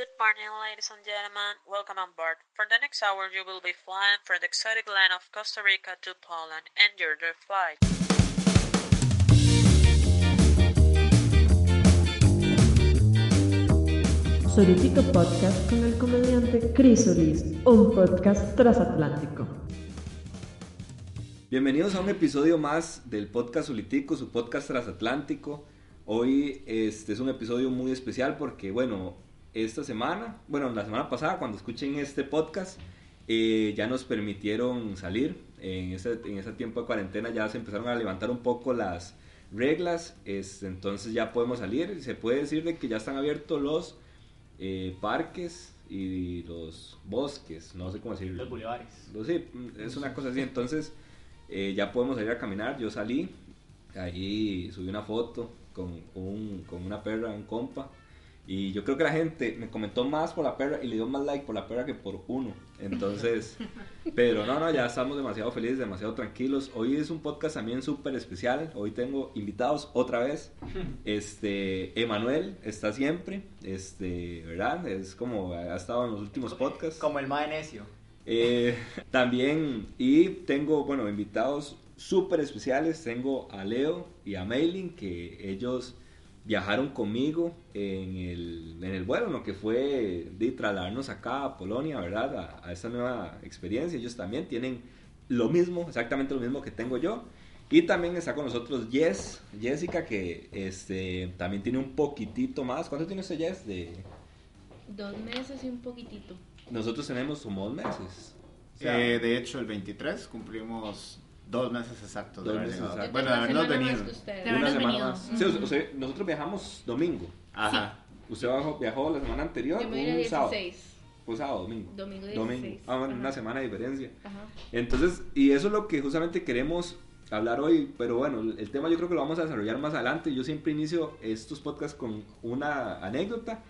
Good morning, ladies and gentlemen. Welcome on board. For the next hour, you will be flying from the exotic land of Costa Rica to Poland. Enjoy the flight. Solitico Podcast con el comediante Chris Solís, un podcast transatlántico. Bienvenidos a un episodio más del podcast Solitico, su podcast transatlántico. Hoy este es un episodio muy especial porque, bueno, esta semana, bueno, la semana pasada, cuando escuchen este podcast, eh, ya nos permitieron salir. En ese, en ese tiempo de cuarentena ya se empezaron a levantar un poco las reglas, entonces ya podemos salir. Se puede decir de que ya están abiertos los eh, parques y los bosques, no sé cómo decirlo. Los bulevares. Sí, es una cosa así. Entonces eh, ya podemos salir a caminar. Yo salí, ahí subí una foto con, un, con una perra, un compa. Y yo creo que la gente me comentó más por la perra y le dio más like por la perra que por uno. Entonces, pero no, no, ya estamos demasiado felices, demasiado tranquilos. Hoy es un podcast también súper especial. Hoy tengo invitados otra vez. Este, Emanuel está siempre, este, ¿verdad? Es como ha estado en los últimos podcasts. Como el mae necio. Eh, también, y tengo, bueno, invitados súper especiales. Tengo a Leo y a Maylin, que ellos viajaron conmigo en el, en el vuelo, lo que fue de trasladarnos acá a Polonia, ¿verdad? A, a esta nueva experiencia. Ellos también tienen lo mismo, exactamente lo mismo que tengo yo. Y también está con nosotros Jess, Jessica, que este, también tiene un poquitito más. ¿Cuánto tiene usted, Jess? De... Dos meses y un poquitito. Nosotros tenemos como dos meses. O sea, Eh, de hecho, el 23 cumplimos dos meses exactos Dos meses exactos. Bueno, de habernos venido. una De habernos semana venido. más. Sí, o sea, nosotros viajamos domingo. Ajá. Usted viajó, viajó la semana anterior, Yo me un sábado. 16. Fue sábado, domingo. Domingo 16. Ah, bueno, Ajá. una semana de diferencia. Ajá. Entonces, y eso es lo que justamente queremos hablar hoy, pero bueno, el tema yo creo que lo vamos a desarrollar más adelante. Yo siempre inicio estos podcasts con una anécdota.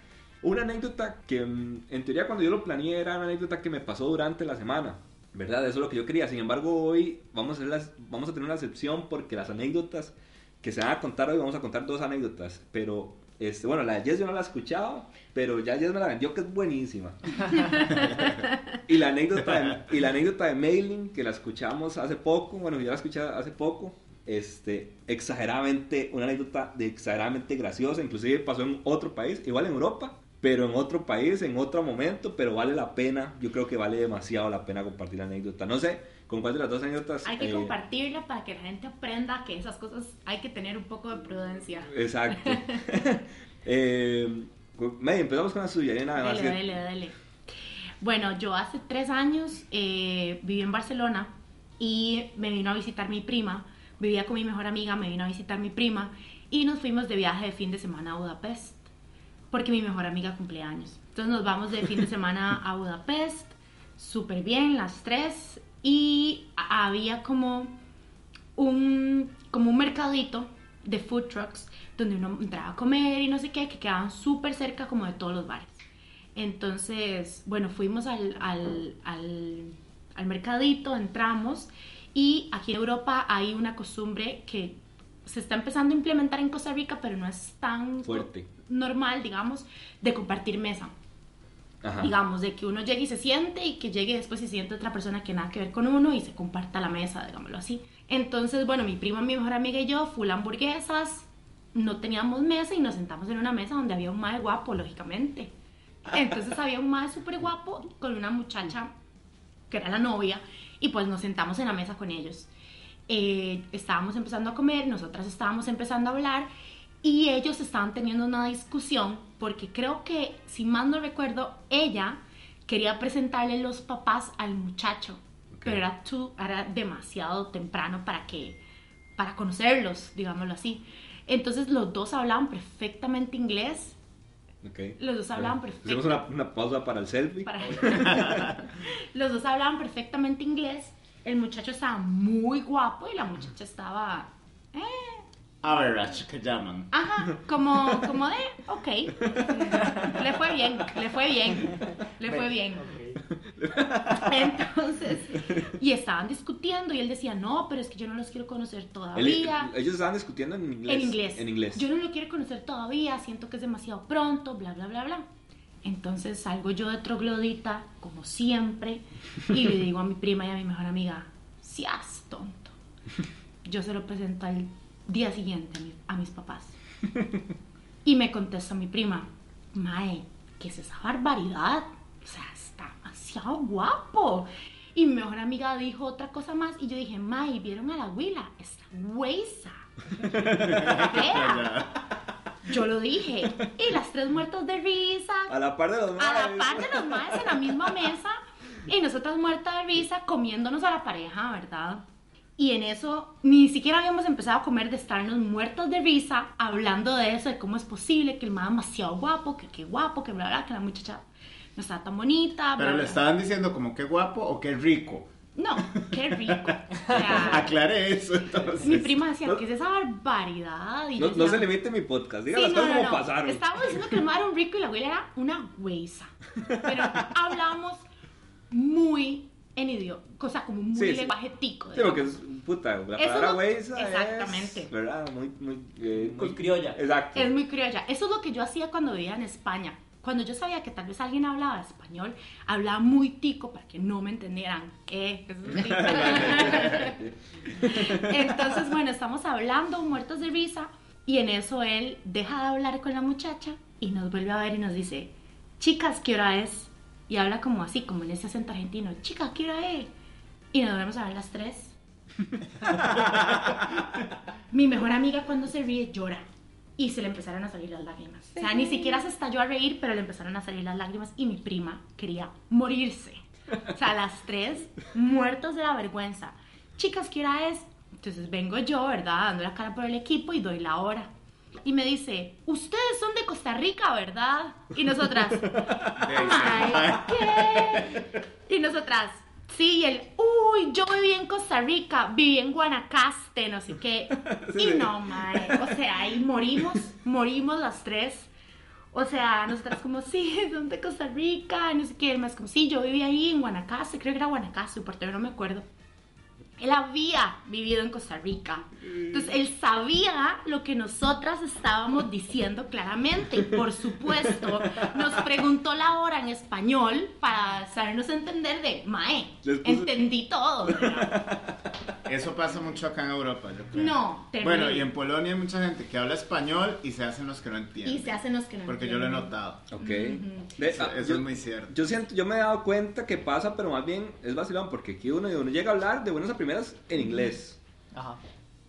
Una anécdota que mm, en teoría cuando yo lo planeé era una anécdota que me pasó durante la semana. ¿Verdad? Eso es lo que yo quería. Sin embargo, hoy vamos a, hacer las, vamos a tener una excepción porque las anécdotas que se van a contar hoy, vamos a contar dos anécdotas. Pero, este, bueno, la de Jess yo no la he escuchado, pero ya Jess me la vendió que es buenísima. Y la anécdota de, y la anécdota de Mailing, que la escuchamos hace poco, bueno, yo la escuché hace poco, este, exageradamente, una anécdota de exageradamente graciosa, inclusive pasó en otro país, igual en Europa, pero en otro país, en otro momento, pero vale la pena, yo creo que vale demasiado la pena compartir la anécdota. No sé, ¿con cuál de las dos anécdotas? Hay que eh, compartirla para que la gente aprenda que esas cosas hay que tener un poco de prudencia. Exacto. eh, empezamos con la suya, nada. Dele, dele, dele. Bueno, yo hace tres años eh, viví en Barcelona y me vino a visitar mi prima. Vivía con mi mejor amiga, me vino a visitar mi prima y nos fuimos de viaje de fin de semana a Budapest porque mi mejor amiga cumple años. Entonces nos vamos de fin de semana a Budapest, súper bien, las tres, y había como un, como un mercadito de food trucks donde uno entraba a comer y no sé qué, que quedaban súper cerca como de todos los bares. Entonces, bueno, fuimos al, al, al, al mercadito, entramos y aquí en Europa hay una costumbre que se está empezando a implementar en Costa Rica, pero no es tan Fuerte. Normal, digamos, de compartir mesa Ajá. digamos, de que uno llegue y se siente y que llegue después y se siente otra persona que nada que ver con uno y se comparta la mesa, digámoslo así. Entonces, bueno, mi prima, mi mejor amiga y yo, full hamburguesas, no teníamos mesa y nos sentamos en una mesa donde había un mae guapo, lógicamente. Entonces había un mae súper guapo con una muchacha que era la novia y pues nos sentamos en la mesa con ellos. Eh, estábamos empezando a comer, nosotras estábamos empezando a hablar y ellos estaban teniendo una discusión porque creo que, si mal no recuerdo, ella quería presentarle los papás al muchacho, pero era, too- era demasiado temprano para que para conocerlos, digámoslo así. Entonces los dos hablaban perfectamente inglés. Ok. Los dos hablaban Bueno, perfecto. Hacemos una, una pausa para el selfie. Para- Los dos hablaban perfectamente inglés. El muchacho estaba muy guapo y la muchacha estaba. eh, Average, que llaman. ajá, como, como de, ok. Le fue bien, le fue bien, le fue bien. Entonces, y estaban discutiendo y él decía, no, pero es que yo no los quiero conocer Él- todavía. ellos estaban discutiendo en inglés. En inglés. En inglés. Yo no lo quiero conocer todavía, siento que es demasiado pronto, bla, bla, bla, bla. Entonces salgo yo de troglodita, como siempre, y le digo a mi prima y a mi mejor amiga, seas tonto. Yo se lo presento al día siguiente a, mi- a mis papás. Y me contesta mi prima, Mae, ¿qué es esa barbaridad? O sea, está demasiado guapo. Y mi mejor amiga dijo otra cosa más y yo dije, Mae, ¿vieron a la huila? Está huesa. Fea. Yo lo dije. Y las tres muertas de risa. A la par de los A la par de los maes en la misma mesa. Y nosotras muertas de risa comiéndonos a la pareja, ¿verdad? Y en eso ni siquiera habíamos empezado a comer de estarnos muertos de risa hablando de eso, de cómo es posible que el man demasiado guapo, que qué guapo, que bla, bla, que la muchacha no está tan bonita. bla, Pero le bla. estaban diciendo como qué guapo o qué rico. No, qué rico. O sea, Aclare eso entonces. mi prima decía, ¿qué es esa barbaridad? Y No, yo no decía, se limite mi podcast, diga Sí, las no, cosas no, como no. pasaron. Estábamos diciendo que el mar era un rico y la abuela era una huesa. Pero hablamos muy en idioma, cosa como muy Sí, lenguaje tico. Sí, porque es, puta, la Eso palabra no- exactamente. es, ¿verdad? Muy, muy, eh, Muy criolla. Exacto. Es muy criolla. Eso es lo que yo hacía cuando vivía en España. Cuando yo sabía que tal vez alguien hablaba español, hablaba muy tico para que no me entendieran. Eh. Entonces, bueno, estamos hablando, muertos de risa, y en eso él deja de hablar con la muchacha y nos vuelve a ver y nos dice, chicas, ¿qué hora es? Y habla como así, como en ese acento argentino, chicas, ¿qué hora es? Y nos volvemos a ver las tres. Mi mejor amiga cuando se ríe llora y se le empezaron a salir las lágrimas. O sea, ni siquiera se estalló a reír, pero le empezaron a salir las lágrimas y mi prima quería morirse. O sea, las tres muertos de la vergüenza. Chicas, ¿qué hora es? Entonces vengo yo, ¿verdad? Dando la cara por el equipo y doy la hora. Y me dice, ustedes son de Costa Rica, ¿verdad? Y nosotras, "Ay, ¿qué? Y nosotras, sí, y él, uy, yo viví en Costa Rica, viví en Guanacaste, no sé qué. Sí, Y no, mae, o sea, ahí morimos, morimos las tres. O sea, nosotras como, sí, son de Costa Rica, no sé qué, más como, sí, yo viví ahí en Guanacaste, creo que era Guanacaste, por no me acuerdo. Él había vivido en Costa Rica. Entonces, él sabía lo que nosotras estábamos diciendo claramente. Y por supuesto, nos preguntó la hora en español para hacernos entender de, Mae, entendí todo. ¿verdad? Eso pasa mucho acá en Europa, yo creo. No, terrible. Bueno, y en Polonia hay mucha gente que habla español y se hacen los que no entienden. Y se hacen los que no Porque yo lo he entienden. notado. Ok. Ujú. De- Eso, ah, eso yo, es muy cierto. yo siento, yo me he dado cuenta que pasa, pero más bien es vacilón, porque aquí uno, uno llega a hablar de buenas a primeras en inglés. Ajá.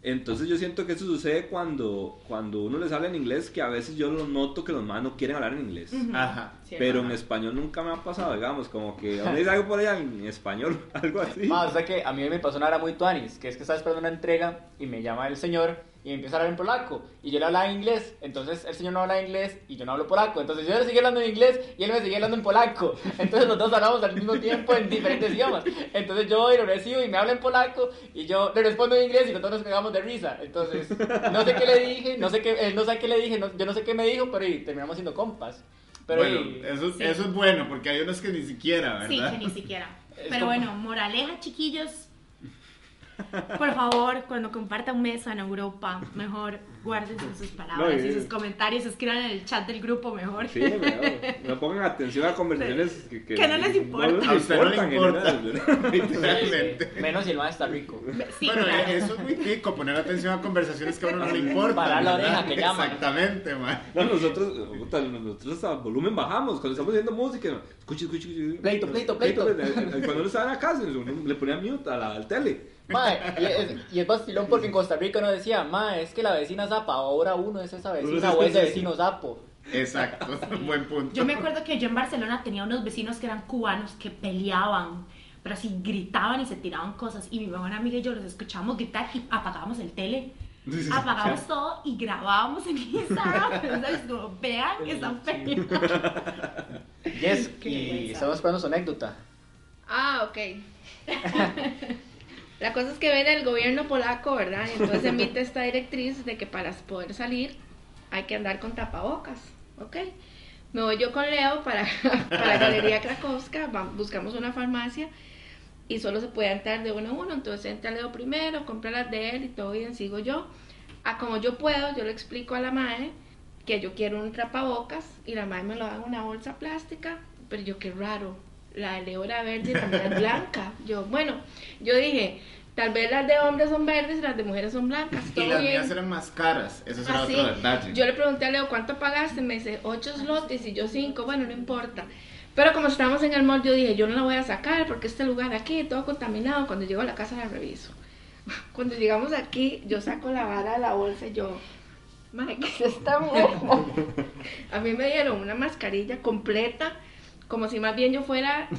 Entonces yo siento que eso sucede cuando, cuando uno les habla en inglés, que a veces yo lo noto que los más no quieren hablar en inglés. Ajá. Sí, Pero ajá. en español nunca me ha pasado, digamos, como que a uno dice algo por allá en español, algo así. Ma, o sea que a mí me pasó una hora muy tuanis, que es que estaba esperando una entrega y me llama el señor y me empieza a hablar en polaco y yo le hablaba en inglés, entonces el señor no habla inglés y yo no hablo polaco, entonces yo le seguía hablando en inglés y él me seguía hablando en polaco, entonces los dos hablamos al mismo tiempo en diferentes idiomas, entonces yo voy lo recibo y me habla en polaco y yo le respondo en inglés y los dos nos cagamos de risa, entonces no sé qué le dije, no sé qué, él no sé qué le dije, no- yo no sé qué me dijo, pero y terminamos siendo compas. Pero bueno, y- eso, sí. eso es bueno, porque hay unos que ni siquiera, Sí, ¿verdad? que ni siquiera. Pero bueno, moraleja, chiquillos. Por favor, cuando compartan mesa en Europa, mejor guárdense sus palabras No, y- y sus comentarios, escriban en el chat del grupo mejor. Sí, me, no pongan atención a conversaciones que, Que no les importa. A usted no le en importa. general, ¿verdad? Literalmente. menos si el man está rico. Sí, bueno, claro. eh, eso es muy rico, poner atención a conversaciones que a uno no le importan. Parar la oreja, que llaman. Exactamente, man. No, nosotros, nosotros hasta volumen bajamos cuando estamos haciendo música. Escucha, escucha, escucha. Pleito, pleito, pleito. Cuando uno estaba en la casa, le ponía mute a la, al tele. Mae, y es, y es vacilón porque en Costa Rica uno decía, mae, es que la vecina zapa, ahora uno es esa vecina o ese vecino zapo. Exacto, buen punto. Yo me acuerdo que yo en Barcelona tenía unos vecinos que eran cubanos que peleaban, pero así gritaban y se tiraban cosas. Y mi mejor amiga y yo los escuchábamos gritar y apagábamos el tele. Apagábamos todo y grabábamos en Instagram. Como, vean que están peleando. Yes, y estamos esperando su anécdota. Ah, ok. La cosa es que viene el gobierno polaco, ¿verdad? Y entonces emite esta directriz de que para poder salir hay que andar con tapabocas, ¿ok? Me voy yo con Leo para, para Galería Krakowska, buscamos una farmacia y solo se puede entrar de uno a uno, entonces entra Leo primero, compra las de él y todo bien, sigo yo. A como yo puedo, yo le explico a la madre que yo quiero un trapabocas y la madre me lo da en una bolsa plástica, pero yo qué raro, la de Leo era verde y la mía es blanca. Yo, bueno, yo dije, tal vez las de hombres son verdes y las de mujeres son blancas, Y las bien. mías eran más caras. Eso será Así, otro detalle. yo le pregunté a Leo, ¿cuánto pagaste? Me dice, ocho slotes y yo cinco, bueno, no importa. Pero como estábamos en el mall, yo dije, yo no la voy a sacar porque este lugar aquí, todo contaminado, cuando llego a la casa la reviso. Cuando llegamos aquí, yo saco la vara de la bolsa y yo, madre, ¿qué es esta? A mí me dieron una mascarilla completa, como si más bien yo fuera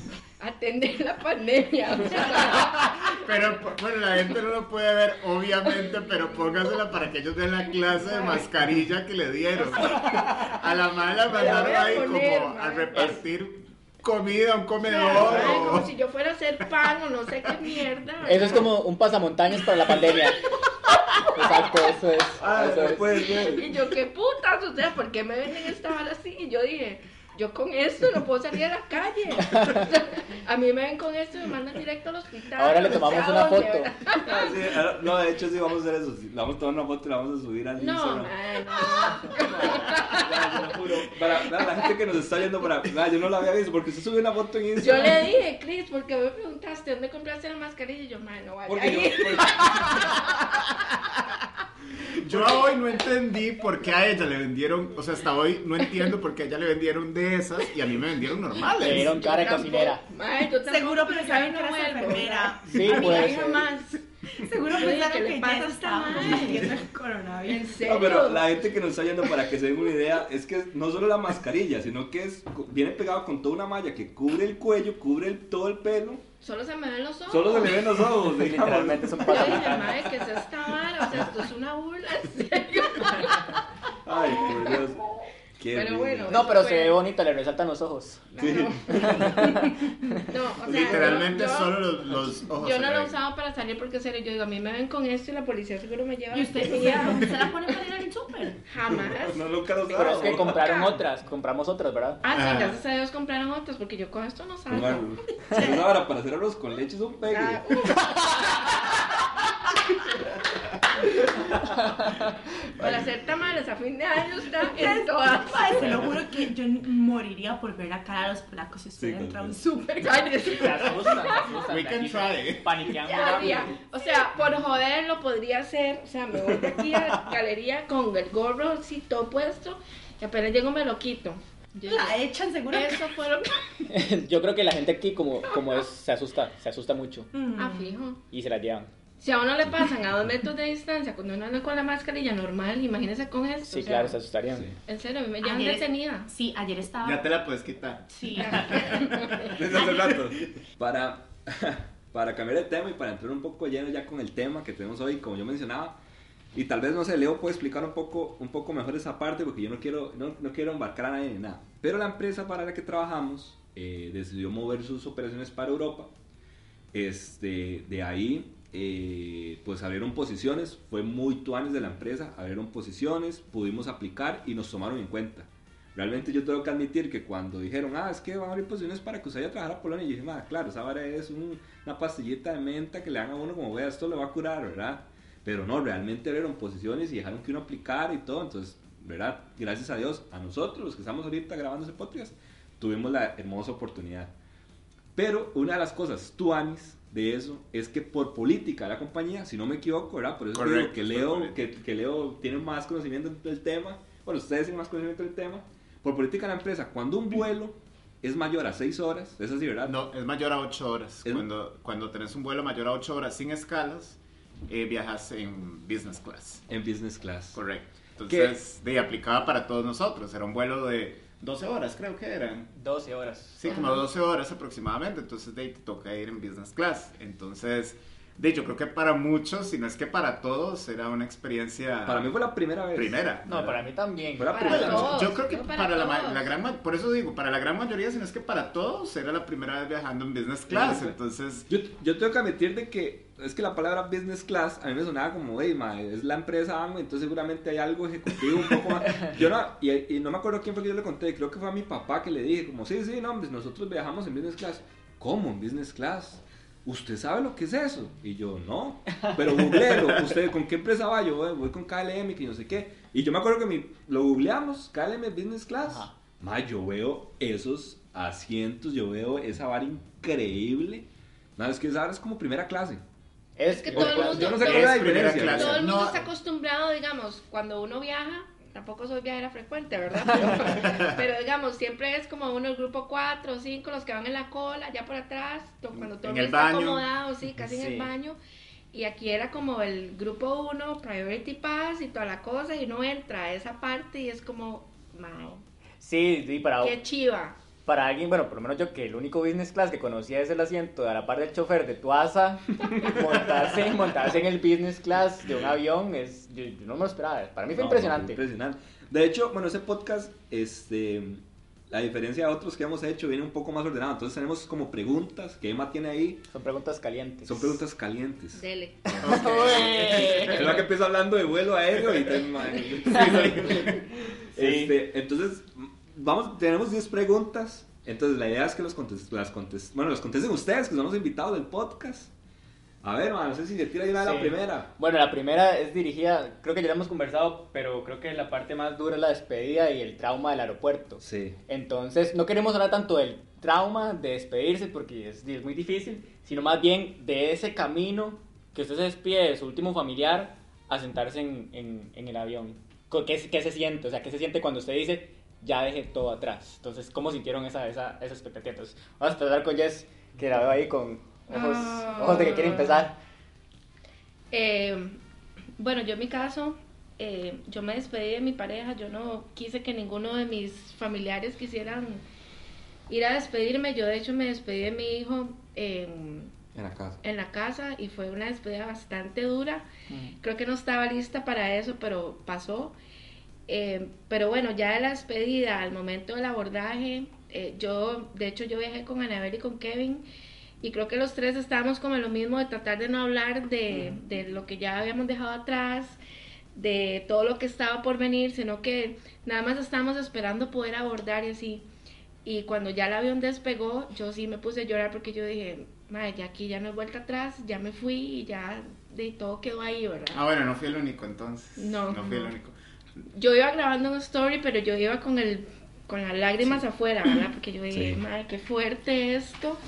a atender la pandemia. o sea, Pero bueno, la gente no lo puede ver, obviamente, pero póngasela para que ellos den la clase de mascarilla que le dieron. A la madre la Me la voy mandaron ahí poner, como a repartir comida, un comedor. Ay, o- como si yo fuera a hacer pan o no sé qué mierda. Eso es como un pasamontañas para la pandemia. Exacto, eso es. Ah, eso no es. puede ser. Y yo, qué putas, o sea, ¿por qué me venden esta vara así? Y yo dije, yo con esto no puedo salir a la calle. a mí me ven con esto y me mandan directo al hospital. Ahora le tomamos una foto. Ah, sí, ah, no, de hecho sí vamos a hacer eso. sí, Le vamos a tomar una foto y la vamos a subir al No, Instagram. man, no. Para, para la gente que nos está viendo, para, ah, yo no la había visto porque usted subió una foto en Yo Instagram. le dije, Chris, porque me preguntaste dónde compraste la mascarilla y yo, man, no vaya Porque yo, ahí. porque- Yo a hoy no entendí por qué a ella le vendieron, o sea, hasta hoy no entiendo por qué a ella le vendieron de esas y a mí me vendieron Le normales. dieron cara de cocinera. Mae, yo Seguro pensaron que vuelvo, enfermera. Sí, A mí puede jamás. Seguro pensaron ¿qué le que pasa ya a esta estábamos madre? muriendo el coronavirus. En serio. No, pero la gente que nos está yendo para que se den una idea es que no solo la mascarilla, sino que es viene pegado con toda una malla que cubre el cuello, cubre el- todo el pelo, Solo se me ven los ojos. solo se le ven los ojos. Literalmente son Yo dije, madre, ¿qué es esta vara? O sea, esto es una burla, en serio. Ay, por Dios. Qué Pero lindo. bueno. No, pero se ve bonita, le resaltan los ojos. Sí. No, o sea, Literalmente yo- solo los, los ojos. Yo se no lo usado para salir porque, en serio, yo digo, a mí me ven con esto y la policía seguro me lleva. ¿Y usted, usted la pone para ir al súper? Jamás. No, nunca lo Pero es que usaba. compraron otras, compramos otras, ¿verdad? Ah, sí, gracias a Dios compraron otros porque yo con esto no salgo. Una hora para hacer arroz con leche es un pegue. Ah, uf. Para hacer tamales a fin de año está en todas. Ay, te lo juro que yo moriría por ver la cara de los polacos si estuviera Sí, súper. Asustan. We can try. Paniquean muy Ya, rápido. ya. O sea, por joder lo podría hacer. O sea, me voy de aquí a la galería con el gorro así todo puesto y apenas llego me lo quito. Yo La echan seguro. Eso fue lo que... Yo creo que la gente aquí como, como es, se asusta, se asusta mucho Mm. Ah, fijo. y se la llevan. Si a uno le pasan a dos metros de distancia cuando uno anda con la mascarilla normal, imagínese con esto. Sí, o sea, claro, se asustarían. Sí. En serio, a mí me llevan Ayer- detenida. Sí, ayer estaba. Ya te la puedes quitar. Sí. Desde hace rato. Para, para cambiar el tema y para entrar un poco lleno ya con el tema que tenemos hoy, como yo mencionaba, y tal vez, no sé, Leo puede explicar un poco, un poco mejor esa parte porque yo no quiero, no, no quiero embarcar a nadie ni nada. Pero la empresa para la que trabajamos eh, decidió mover sus operaciones para Europa. Este, de ahí, eh, pues abrieron posiciones, fue muy tuanes de la empresa, abrieron posiciones, pudimos aplicar y nos tomaron en cuenta. Realmente yo tengo que admitir que cuando dijeron, ah, es que van a abrir posiciones para que usted vaya a trabajar a Polonia, y dije, ah, claro, esa vara es un- una pastillita de menta que le dan a uno como, vea, esto le va a curar, ¿verdad? Pero no, realmente abrieron posiciones y dejaron que uno aplicara y todo, entonces, ¿verdad? Gracias a Dios, a nosotros, los que estamos ahorita grabando ese podcast, tuvimos la hermosa oportunidad. Pero una de las cosas tuanis de eso es que por política de la compañía, si no me equivoco, ¿verdad? Por eso Correcto, digo que Leo, que, que Leo tiene más conocimiento del tema. Bueno, ustedes tienen más conocimiento del tema. Por política de la empresa, cuando un vuelo es mayor a 6 horas, es así, ¿verdad? No, es mayor a 8 horas. Es- Cuando, cuando tenés un vuelo mayor a 8 horas sin escalas, eh, viajas en business class. En business class. Correcto. Entonces, de, aplicaba para todos nosotros. Era un vuelo de 12 horas, creo que eran. 12 horas. Sí, como 12 horas aproximadamente. Entonces, de ahí te toca ir en business class. Entonces, de hecho, creo que para muchos, si no es que para todos, era una experiencia Para mí fue la primera vez. primera. No, para mí también. Fue la Para primera todos. Yo creo que para, para la, la gran por eso digo, para la gran mayoría, si no es que para todos, era la primera vez viajando en business class. Sí. Entonces, Yo, yo tengo que admitir de que es que la palabra business class a mí me sonaba como, hey, ma, es la empresa AMO, entonces seguramente hay algo ejecutivo un poco más. Yo no, y, y no me acuerdo quién fue que yo le conté, creo que fue a mi papá que le dije, como, sí, sí, no, hombre, nosotros viajamos en business class. ¿Cómo en business class? ¿Usted sabe lo que es eso? Y yo, no, pero googleo, ¿usted con qué empresa va? Yo "Voy- voy con KLM, que no sé qué. Y yo me acuerdo que mi, lo googleamos, KLM Business Class. Ma, yo veo esos asientos, yo veo esa vara increíble. No, es que esa vara es como primera clase. Es, que todo el mundo- Yo no sé todo- cuál es la Es primera diferencia. clase. Todo el mundo No. está acostumbrado, digamos, cuando uno viaja, tampoco soy viajera frecuente, ¿verdad? Pero, pero, digamos, siempre es como uno, el grupo 4 o 5, los que van en la cola, ya por atrás, to- cuando todo En el está baño. acomodado, sí, casi en el baño. Y aquí era como el grupo 1, Priority Pass y toda la cosa, y uno entra a esa parte y es como, mae, Sí, sí, para, qué chiva. Para alguien, bueno, por lo menos yo que el único business class que conocía es el asiento de a la par del chofer de tu asa, montarse, montarse en el business class de un avión, es, yo, yo no me lo esperaba, para mí fue No, impresionante. impresionante. De hecho, bueno, ese podcast, este, a diferencia de otros que hemos hecho, viene un poco más ordenado. Entonces tenemos como preguntas que Emma tiene ahí. Son preguntas calientes. Son preguntas calientes. Dele. Es la que empieza hablando de vuelo aéreo y te- Este, entonces, vamos, tenemos 10 preguntas. Entonces, la idea es que los contes- las contes- bueno, las contesten ustedes, que son los invitados del podcast. A ver, man, no sé si se tira una de Sí. la primera. Bueno, la primera es dirigida, creo que ya lo hemos conversado, pero creo que la parte más dura es la despedida y el trauma del aeropuerto. Sí. Entonces, no queremos hablar tanto del trauma de despedirse porque es, es muy difícil, sino más bien de ese camino que usted se despide de su último familiar a sentarse en, en- en el avión. ¿Qué, ¿Qué se siente? O sea, ¿qué se siente cuando usted dice, ya dejé todo atrás? Entonces, ¿cómo sintieron esa, esa, esa expectativa? Entonces, vamos a empezar con Jess, que la veo ahí con ojos, Ah. ojos de que quiere empezar. Eh, bueno, yo en mi caso, eh, yo me despedí de mi pareja, yo no quise que ninguno de mis familiares quisieran ir a despedirme, yo de hecho me despedí de mi hijo en, En la casa. en la casa y fue una despedida bastante dura, creo que no estaba lista para eso, pero pasó. Eh, pero bueno, ya de la despedida al momento del abordaje, eh, yo, de hecho yo viajé con Anabel y con Kevin y creo que los tres estábamos como en lo mismo de tratar de no hablar de, de lo que ya habíamos dejado atrás, de todo lo que estaba por venir, sino que nada más estábamos esperando poder abordar y así. Y cuando ya el avión despegó, yo sí me puse a llorar porque yo dije, madre, ya aquí ya no hay vuelta atrás, ya me fui y ya de todo quedó ahí, ¿verdad? Ah, bueno, no fui el único entonces. No, No fui el único. Yo iba grabando un story, pero yo iba con el con las lágrimas afuera, ¿verdad? Porque yo dije, Sí. madre, qué fuerte esto.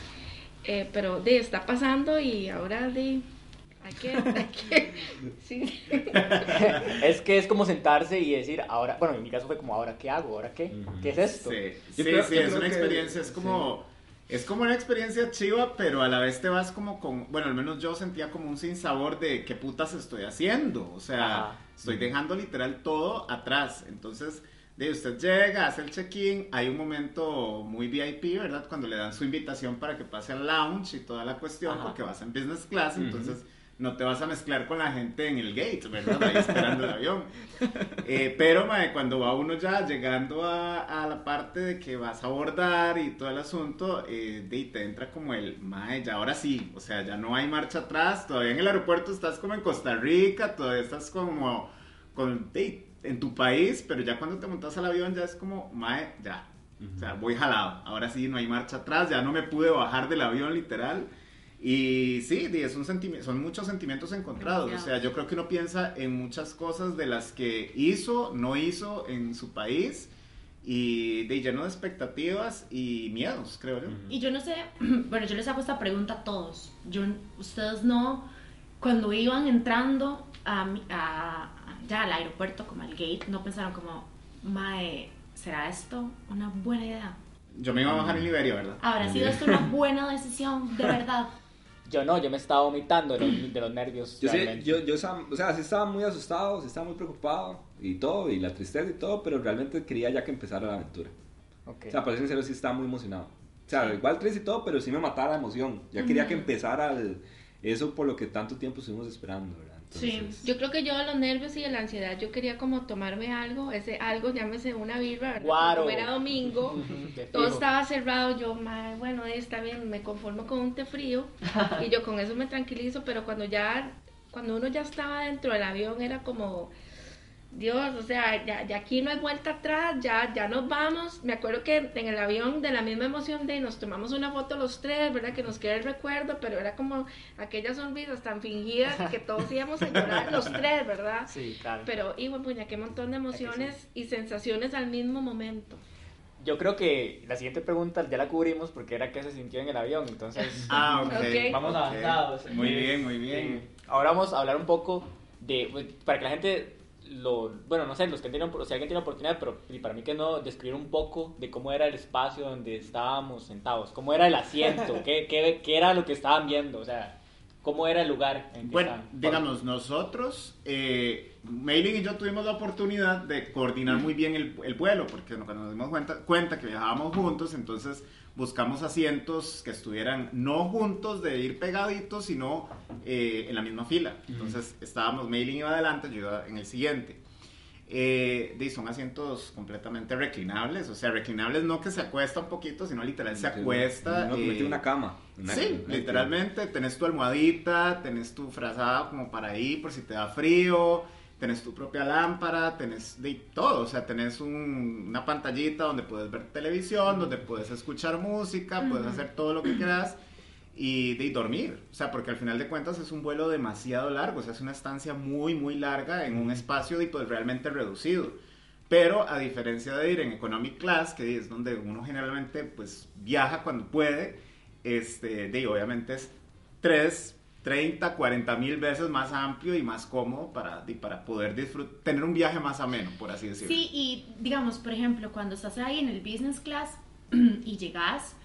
Eh, pero de está pasando y ahora de hay que, hay que sí. es que es como sentarse y decir, ahora, bueno, en mi caso fue como, ¿ahora qué hago? ¿Ahora qué? ¿Qué es esto? Sí, sí, creo- sí, es una que- experiencia, es como, es como una experiencia chiva, pero a la vez te vas como con, bueno, al menos yo sentía como un sinsabor de qué putas estoy haciendo, o sea, Ajá. estoy dejando literal todo atrás, entonces, de usted llega, hace el check-in, hay un momento muy VIP, ¿verdad? Cuando le dan su invitación para que pase al lounge y toda la cuestión, Ajá. porque vas en business class, entonces no te vas a mezclar con la gente en el gate, ¿verdad? Ahí esperando el avión. Eh, pero, mae, cuando va uno ya llegando a, a la parte de que vas a abordar y todo el asunto, eh, de, ahí te entra como el, mae, ya ahora sí, o sea, ya no hay marcha atrás, todavía en el aeropuerto estás como en Costa Rica, todavía estás como con, de, en tu país, pero ya cuando te montas al avión ya es como, mae, ya, o sea, voy jalado, ahora sí no hay marcha atrás, ya no me pude bajar del avión literal. Y sí, es un son muchos sentimientos encontrados. O sea, yo creo que uno piensa en muchas cosas de las que hizo, no hizo en su país y de lleno de expectativas y miedos, creo yo. Y yo no sé, bueno, yo les hago esta pregunta a todos. Yo, ustedes no, cuando iban entrando a, a- ya al aeropuerto, como al gate, no pensaron como, mae, ¿será esto una buena idea? Yo me iba a bajar en Liberia, ¿verdad? ¿Habrá sido esto una buena decisión, de verdad? Yo no, yo me estaba vomitando de los, de los nervios. Yo, yo, yo estaba- o sea, sí estaba muy asustado, sí estaba muy preocupado y todo, y la tristeza y todo, pero realmente quería ya que empezara la aventura. O sea, para ser sincero, sí estaba muy emocionado. O sea, igual triste y todo, pero sí me mataba la emoción. Ya quería que empezara el- eso por lo que tanto tiempo estuvimos esperando, ¿verdad? Sí, Yo creo que yo de los nervios y de la ansiedad yo quería como tomarme algo, ese algo llámese una birra, ¿verdad? Guaro. Como era domingo, todo estaba cerrado, yo, "Mae, bueno, está bien, me conformo con un té frío y yo con eso me tranquilizo, pero cuando ya, cuando uno ya estaba dentro del avión era como, Dios, o sea, ya, ya aquí no hay vuelta atrás, ya, ya nos vamos. Me acuerdo que en el avión, de la misma emoción de nos tomamos una foto los tres, ¿verdad? Que nos queda el recuerdo, pero era como aquellas sonrisas tan fingidas que todos íbamos a llorar los tres, ¿verdad? Sí, claro. Pero, y bueno, qué montón de emociones y sensaciones al mismo momento. Yo creo que la siguiente pregunta ya la cubrimos porque era qué se sintió en el avión, entonces Ah, ok. Ok. vamos Ok. avanzados. Muy bien, muy bien. sí. Ahora vamos a hablar un poco de, pues, para que la gente lo, bueno, no sé, los que tienen, o si alguien tiene oportunidad, pero y para mí que no, describir un poco de cómo era el espacio donde estábamos sentados, cómo era el asiento, qué, qué, qué era lo que estaban viendo, o sea, cómo era el lugar en que Bueno, estaban. digamos, nosotros, eh, Mailing y yo tuvimos la oportunidad de coordinar muy bien el, el vuelo, porque cuando nos dimos cuenta, cuenta que viajábamos juntos, entonces buscamos asientos que estuvieran no juntos de ir pegaditos, sino eh, en la misma fila. Entonces estábamos, Mailing iba adelante, yo iba en el siguiente. Eh, y son asientos completamente reclinables, o sea, reclinables no que se acuesta un poquito, sino literal se acuesta. Mete eh, una cama. Una- Sí, una- literalmente tenés tu almohadita, tenés tu frazada como para ahí por si te da frío, tenés tu propia lámpara, tenés de todo, o sea, tenés un- una pantallita donde puedes ver televisión, donde puedes escuchar música, puedes hacer todo lo que quieras y de dormir, o sea, porque al final de cuentas es un vuelo demasiado largo, o sea, es una estancia muy, muy larga en un espacio de, pues, realmente reducido. Pero a diferencia de ir en economic class, que es donde uno generalmente pues viaja cuando puede, este, de, obviamente es 3, 30, 40 mil veces más amplio y más cómodo para, para poder disfrutar, tener un viaje más ameno, por así decirlo. Sí, y digamos, por ejemplo, cuando estás ahí en el business class y llegas,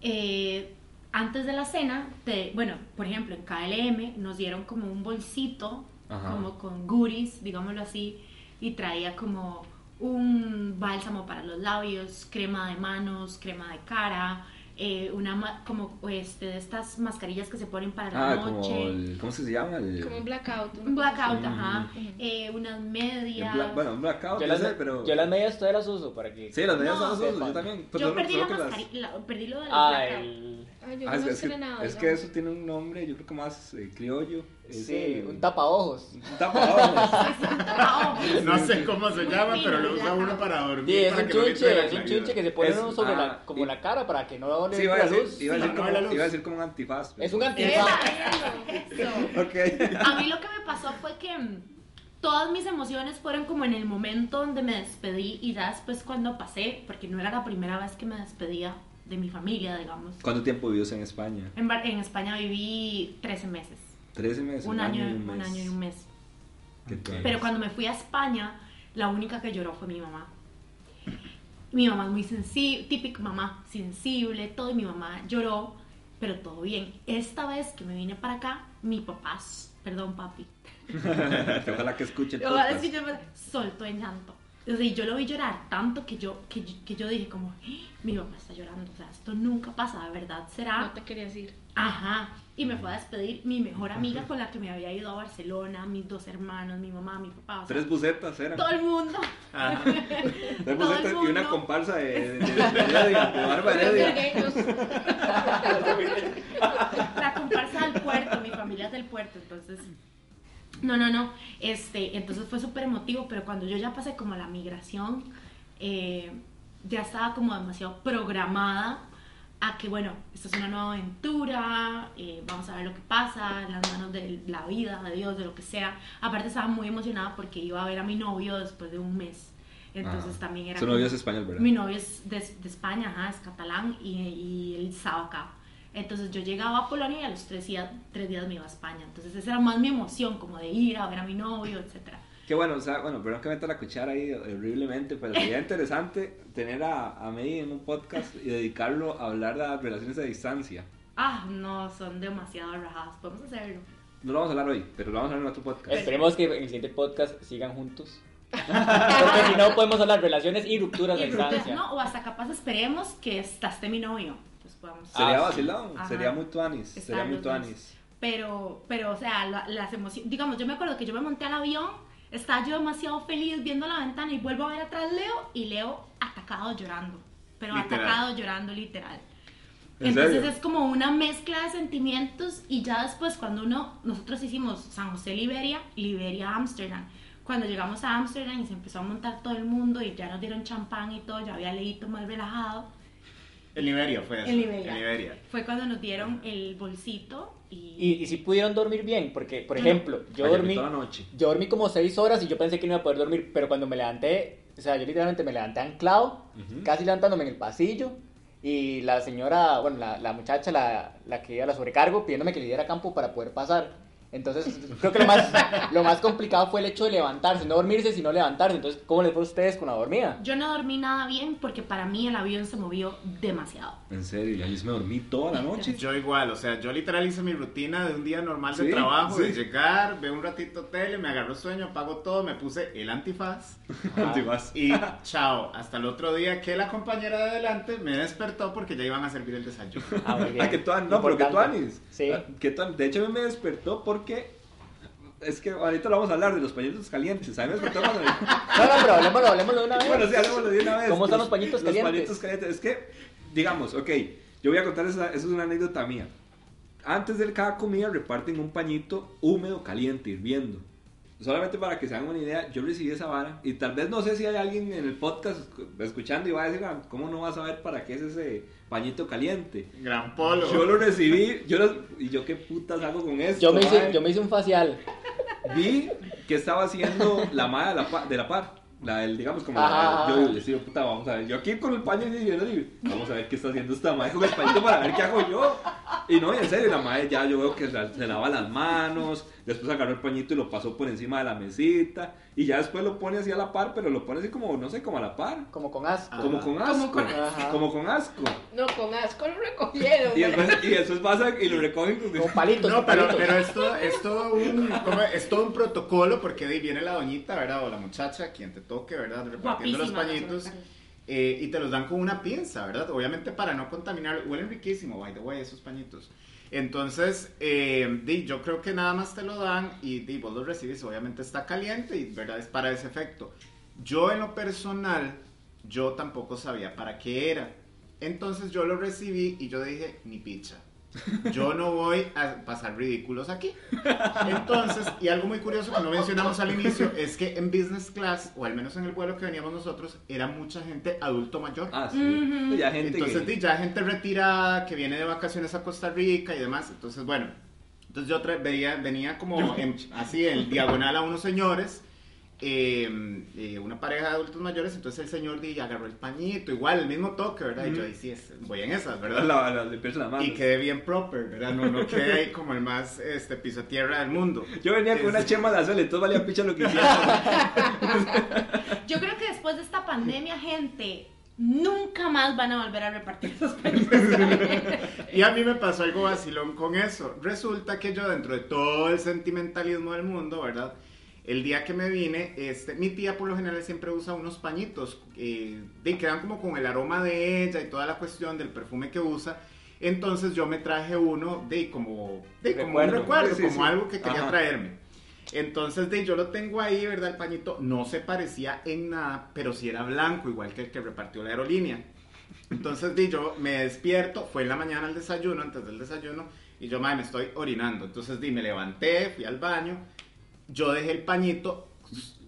eh, antes de la cena, te, bueno, por ejemplo, en KLM nos dieron como un bolsito, Ajá. como con goodies, digámoslo así, y traía como un bálsamo para los labios, crema de manos, crema de cara, eh, una ma- como este, de estas mascarillas que se ponen para la Ah, como noche. el, ¿cómo se llama? El, Como un blackout. Un blackout, Sí. ajá. Eh, unas medias. bla- bueno, un blackout, Yo las, sé, pero... yo las medias todavía las uso para que... Sí, las medias No, son las uso, yo también. pues yo perdí, la las- mascarilla, la- perdí lo del Ah, blackout. el... Ay, yo Ah, no es, que, es que eso tiene un nombre, yo creo que más eh, criollo. Es Sí, el- un tapaojos. un tapaojos. Ah, No sé cómo se llama, pero lo usa uno para dormir. Sí, es un chunche, es un chunche que se pone Es- uno sobre ah, la, como y- la cara para que no le Sí, la luz. iba a decir Sí, como, no ve la luz. iba a decir como un antifaz. pero- Es un antifaz. A mí lo que me pasó fue que mm, todas mis emociones fueron como en el momento donde me despedí y ya después cuando pasé, porque no era la primera vez que me despedía de mi familia, digamos. ¿Cuánto tiempo vivió en España? En, en España viví 13 meses, 13 meses. un año, y un mes. año y un mes. Qué tal. Pero cuando me fui a España, la única que lloró fue mi mamá. Mi mamá es muy sensible, típica mamá, sensible, todo, y mi mamá lloró, pero todo bien. Esta vez que me vine para acá, mi papá, perdón papi, ojalá que escuche Ojalá podcast. es que yo me soltó en llanto. O sea, y yo lo vi llorar tanto que yo, que, que yo dije como, "Ah, mi mamá está llorando, o sea, esto nunca pasa, ¿de verdad será? No te querías ir. Ajá. Y me fue a despedir mi mejor amiga con la que me había ido a Barcelona, mis dos hermanos, mi mamá, mi papá, o sea, Tres bucetas eran. todo el mundo. Ajá. Tres todo el bucetas y una comparsa de, de, de, de Heredia, de Barba Heredia. Pequeños. la comparsa del puerto, mi familia es del puerto, entonces... No, no, no, este, entonces fue súper emotivo, pero cuando yo ya pasé como a la migración, eh, ya estaba como demasiado programada a que, bueno, esta es una nueva aventura, eh, vamos a ver lo que pasa, en las manos de la vida, de Dios, de lo que sea. Aparte estaba muy emocionada porque iba a ver a mi novio después de un mes, entonces Ah. también era... Su novio es español, ¿verdad? mi novio es de, de España, ajá, es catalán y, y él estaba acá. Entonces yo llegaba a Polonia y a los tres días, tres días me iba a España. Entonces esa era más mi emoción, como de ir a ver a mi novio, etc. Qué bueno, o sea, bueno, perdón que meta la cuchara ahí horriblemente, pero sería interesante tener a, a May en un podcast y dedicarlo a hablar de las relaciones a distancia. Ah, no, son demasiado rajadas. Podemos hacerlo. No lo vamos a hablar hoy, pero lo vamos a hablar en otro podcast. Esperemos que en el siguiente podcast sigan juntos. Porque si no podemos hablar relaciones y rupturas Y rupturas, distancia. no, o hasta capaz esperemos que esté mi novio. Podamos. Sería Ah, sí. Ajá. sería muy tuanis, sería muy tuanis. Pero, pero, o sea, la- las emociones, digamos, yo me acuerdo que yo me monté al avión, estaba yo demasiado feliz viendo la ventana y vuelvo a ver atrás Leo y Leo atacado llorando, pero Literal. atacado llorando literal. ¿En Entonces serio? es como una mezcla de sentimientos y ya después cuando uno, nosotros hicimos San José, Liberia, Liberia, Ámsterdam. Cuando llegamos a Ámsterdam y se empezó a montar todo el mundo y ya nos dieron champán y todo, yo había leído más relajado. El Liberia fue eso. En Liberia. El Liberia. Fue cuando nos dieron el bolsito y... Y, y si pudieron dormir bien, porque, por No. ejemplo, yo Ayer dormí, toda la noche. yo dormí como seis horas y yo pensé que no iba a poder dormir, pero cuando me levanté, o sea, yo literalmente me levanté anclado, Ujú. casi levantándome en el pasillo, y la señora, bueno, la, la muchacha, la, la que iba a la sobrecargo, pidiéndome que le diera campo para poder pasar. Entonces, creo que lo más, lo más complicado fue el hecho de levantarse, no dormirse, sino levantarse. Entonces, ¿cómo les fue a ustedes con la dormida? Yo no dormí nada bien porque para mí el avión se movió demasiado. En serio, ya yo me dormí toda la noche. Yo igual, o sea, yo literal hice mi rutina de un día normal de Sí, trabajo, de llegar, veo un ratito tele, me agarró sueño, apago todo, me puse el antifaz vas. y chao. Hasta el otro día que la compañera de adelante me despertó porque ya iban a servir el desayuno. Ah, muy bien. Ah, que tú, no, pero que tú Importante. Anis. Sí. Ah, que tú- de hecho, a mí me despertó porque. Es que ahorita lo vamos a hablar de los pañitos calientes. A mí me despertó cuando. No, no, pero hablemoslo, hablemoslo de una vez. bueno, sí, hablemoslo de una vez. ¿Cómo están los pañitos Los calientes? pañitos calientes. Es que, digamos, ok, yo voy a contar esa, eso es una anécdota mía. Antes de cada comida reparten un pañito húmedo, caliente, hirviendo. Solamente para que se hagan una idea, yo recibí esa vara y tal vez no sé si hay alguien en el podcast escuchando y va a decir, "Ah, ¿cómo no vas a saber para qué es ese pañito caliente? Gran polo. Yo lo recibí, yo lo- y yo qué putas hago con esto. Yo me, hice, mae? yo me hice un facial. vi que estaba haciendo la madre de la, pa- de la par. La del, digamos, como Ajá. la, yo les digo, puta, vamos a ver. Yo aquí con el paño y yo digo, vamos a ver qué está haciendo esta madre con el pañito para ver qué hago yo. Y no, y en serio, la madre ya yo veo que se, se lava las manos, después agarró el pañito y lo pasó por encima de la mesita, y ya después lo pone así a la par, pero lo pone así como, no sé, como a la par. Como con asco. Como con asco. Como con asco. Como con asco. No, con asco lo recogieron. Y después, y después pasa y lo recogen con palitos. No, pero, palitos. pero es, todo, es, todo un, ¿cómo es? Todo un protocolo porque de ahí viene la doñita, ¿verdad? O la muchacha, quien te toque, ¿verdad? Repartiendo los pañitos. eh, y te los dan con una pinza, ¿verdad? Obviamente para no contaminar. Huelen riquísimo, by the way, esos pañitos. Entonces, eh, di, yo creo que nada más te lo dan y di, vos lo recibes. Obviamente está caliente y, ¿verdad? Es para ese efecto. Yo en lo personal, yo tampoco sabía para qué era. Entonces yo lo recibí y yo dije, ni picha. Yo no voy a pasar ridículos aquí. Entonces, y algo muy curioso que no mencionamos al inicio es que en business class, o al menos en el vuelo que veníamos nosotros, era mucha gente adulto mayor. Ah, sí. Ujú. Ya gente Entonces, que... ya gente retirada que viene de vacaciones a Costa Rica y demás. Entonces, bueno, entonces yo veía, venía como en- así en diagonal a unos señores, eh, eh, una pareja de adultos mayores. Entonces el señor di, agarró el pañito, igual el mismo toque, ¿verdad? Y yo ahí sí, es- voy en esas, ¿verdad? La, la. Y quedé bien proper, ¿verdad? No, no quedé ahí como el más este, piso tierra del mundo. Yo venía con una chema de azul, entonces valía picha lo que hiciera. Yo creo que después de esta pandemia, gente, nunca más van a volver a repartir esos pañitos. Y a mí me pasó algo vacilón con eso. Resulta que yo dentro de todo el sentimentalismo del mundo, ¿verdad? El día que me vine, este, mi tía por lo general siempre usa unos pañitos eh, de, que dan como con el aroma de ella y toda la cuestión del perfume que usa. Entonces yo me traje uno de como, de, como un Recuerdo. recuerdo, Sí, como sí. algo que quería Ajá. traerme. Entonces de, yo lo tengo ahí, ¿verdad? El pañito no se parecía en nada, pero sí era blanco, igual que el que repartió la aerolínea. Entonces di, yo me despierto, fue en la mañana al desayuno, antes del desayuno, y yo, madre, me estoy orinando. Entonces di, me levanté, fui al baño, yo dejé el pañito,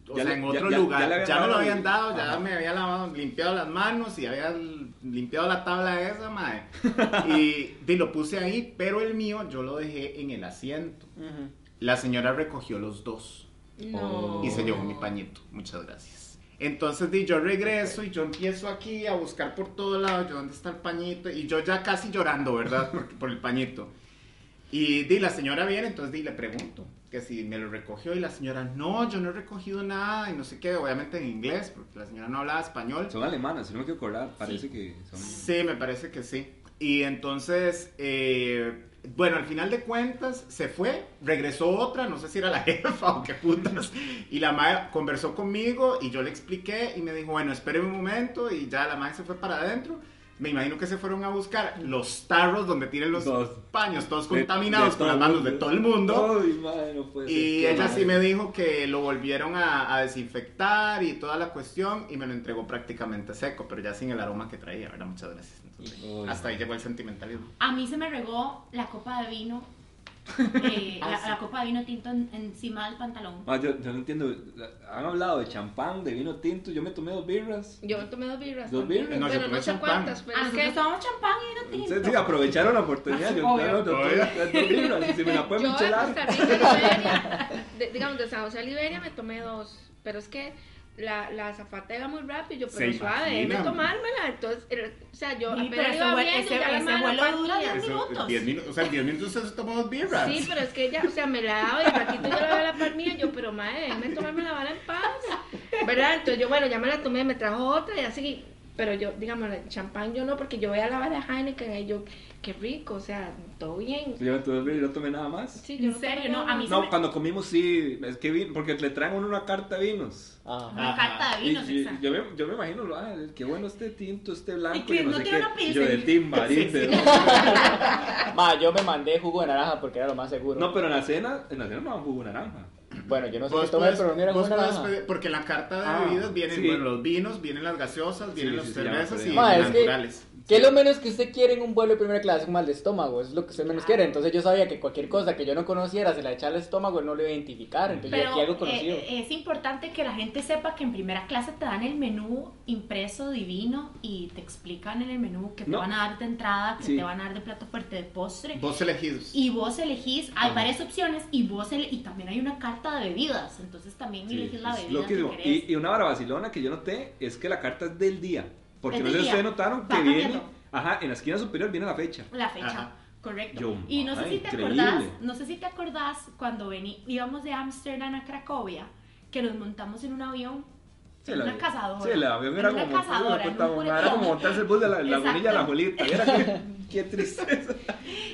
o Ya sea, le- en otro ya- lugar, ya ya, me lo habían dado, ya Ajá. me había lavado, limpiado las manos y había limpiado la tabla esa, madre. Y di, lo puse ahí, pero el mío yo lo dejé en el asiento. Ujú. La señora recogió los dos No. y se llevó mi pañito. Muchas gracias. Entonces di, yo regreso y yo empiezo aquí a buscar por todo lado, yo dónde está el pañito y yo ya casi llorando, ¿verdad? Por, por el pañito. Y di, la señora viene, entonces di, le pregunto que si me lo recogió y la señora, no, yo no he recogido nada y no sé qué, obviamente en inglés, porque la señora no hablaba español. Son alemanas, si no me quiero acordar, parece que son... Sí, me parece que sí. Y entonces, eh, bueno, al final de cuentas se fue, regresó otra, no sé si era la jefa o qué putas, y la madre conversó conmigo y yo le expliqué y me dijo, bueno, espéreme un momento y ya la madre se fue para adentro. Me imagino que se fueron a buscar los tarros donde tienen los Dos. paños, todos De- contaminados de con las manos de todo el mundo. Ay, madre, no puede. Y ella sí me dijo que lo volvieron a, a desinfectar y toda la cuestión y me lo entregó prácticamente seco, pero ya sin el aroma que traía, ¿verdad? Muchas gracias. Entonces, hasta ahí llegó el sentimentalismo. A mí se me regó la copa de vino eh, Ah, la, sí. la copa de vino tinto en- encima del pantalón. Ah, yo, yo no entiendo. Han hablado de champán, de vino tinto. Yo me tomé dos birras. Yo me tomé dos birras. ¿Dos también, birras? No, Pero no sé champán. cuántas, pero Ah, es nosotros que tomamos champán y vino tinto. Sí, sí, aprovecharon la oportunidad. Yo, Obvio. no, no, no, Obvio. dos dos birras. Si me la pueden yo de. Costa Rica, Liberia, de- digamos, de San José a Liberia me tomé dos. Pero es que la, la zafata iba muy rápido, yo, pero suave, déjeme tomármela. Entonces, era- o sea, yo Sí, pero apenas ese iba vuelo- viendo, ese- ya la ese vuelo dura partía. diez Eso, minutos. 10 minutos. O sea, en 10 minutos se tomó dos birras. Sí, pero es que ella, o sea, me la daba y al ratito yo la daba la par mía, yo, pero madre, déjeme tomarme la bala en paz. ¿Verdad? Entonces yo, bueno, ya me la tomé, me trajo otra y así. Pero yo, digamos, el champán yo no, porque yo voy a la bala de Heineken y yo, qué rico, o sea, todo bien. Yo me tomé dos birras y no tomé nada más. Sí, yo ¿En serio? tomé No, a mí No, me- cuando comimos sí, es que vino, porque le traen a uno una carta de vinos. Ajá. Una carta de vinos, y- exacto. yo, me, yo me imagino, ah, qué bueno este tinto, este blanco. Y que yo no, no sé tiene qué. una Y yo de de- Ma, yo me mandé jugo de naranja porque era lo más seguro. No, pero en la cena, en la cena no jugo de naranja. Bueno, yo no sé Vos qué tomé, puedes- pero no era vos jugo de puedes naranja. pedir- porque en la carta de Ah, bebidas vienen sí. bueno, los vinos, vienen las gaseosas, vienen Sí, las cervezas y que- naturales. ¿Qué es lo menos que usted quiere en un vuelo de primera clase? Un mal de estómago, es lo que usted menos quiere. Entonces yo sabía que cualquier cosa que yo no conociera, se la echara al estómago, no lo iba a identificar. Entonces yo Pero aquí algo conocido. eh, es importante que la gente sepa que en primera clase te dan el menú impreso divino y te explican en el menú que te No. van a dar de entrada, que Sí. te van a dar de plato fuerte, de postre. Vos elegís. Y vos elegís, hay Ajá. varias opciones y vos ele- y también hay una carta de bebidas, entonces también Sí, elegís la bebida que. Y, y una barabacilona que yo noté es que la carta es del día. Porque Es no sé si ustedes notaron que viene. cambiando. Ajá, en la esquina superior viene la fecha. La fecha, Ajá. correcto. Yo, y no sé ay, si te increíble. acordás, no sé si te acordás cuando vení, íbamos de Ámsterdam a Cracovia, que nos montamos en un avión, Sí, en el una cazadora. Sí, el avión era como, cazadora, en un era como montarse el bus de la, la bonilla a la Jolita. Era que, qué tristeza.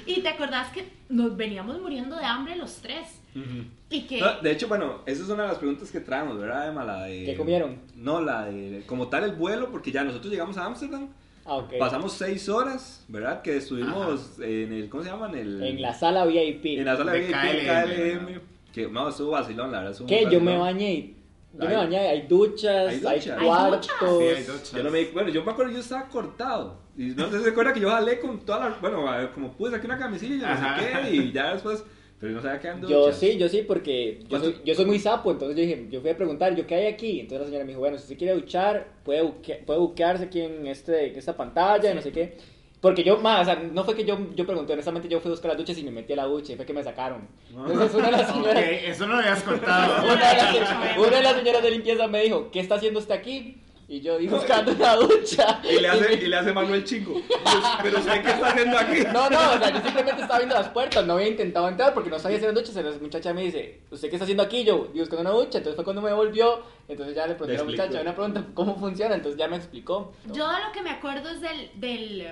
Y te acordás que nos veníamos muriendo de hambre los tres. Y que No, de hecho, bueno, esa es una de las preguntas que traemos, ¿verdad, Emma? La de, ¿Qué comieron? No, la de, como tal, el vuelo, porque ya nosotros llegamos a Ámsterdam, Ah, ok. pasamos seis horas, ¿verdad? Que estuvimos en el, ¿cómo se llama? En, el, En la sala VIP. en la sala de VIP, KLM, KLM, que no, estuvo vacilón, la verdad. estuvo ¿Qué? Yo me bañé. y- Yo Hay- me bañé, hay duchas, hay duchas. Hay cuartos. duchas. Sí, hay duchas. Yo no me, bueno, yo me acuerdo, yo estaba cortado. Y no sé si se acuerda que yo jalé con toda la. Bueno, como pude saqué una camisilla y no Ajá. sé qué. Y ya después. Pero no sabía qué ando. Yo sí, yo sí, porque yo soy, yo soy muy sapo, entonces yo dije, yo fui a preguntar, ¿yo qué hay aquí? Entonces la señora me dijo, bueno, si usted quiere duchar, puede, buque- puede buquearse aquí en, este, en esta pantalla, y no sé qué. Porque yo, más, o sea, no fue que yo, yo pregunté, honestamente yo fui a buscar las duchas y me metí a la ducha y fue que me sacaron. Entonces una de las señoras, eso no lo habías contado. una de las, una de las señoras de limpieza me dijo, ¿qué está haciendo usted aquí? Y yo, y buscando una ducha. Y le hace, y le hace Manuel chingo. Pero sé qué está haciendo aquí. No, no, o sea, yo simplemente estaba viendo las puertas, no había intentado entrar porque no sabía si eran duchas. Y la muchacha me dice, ¿usted qué está haciendo aquí? Yo, y buscando una ducha. Entonces fue cuando me volvió. Entonces ya le pregunté a la muchacha, una pregunta, ¿cómo funciona? Entonces ya me explicó. yo lo que me acuerdo es del, del,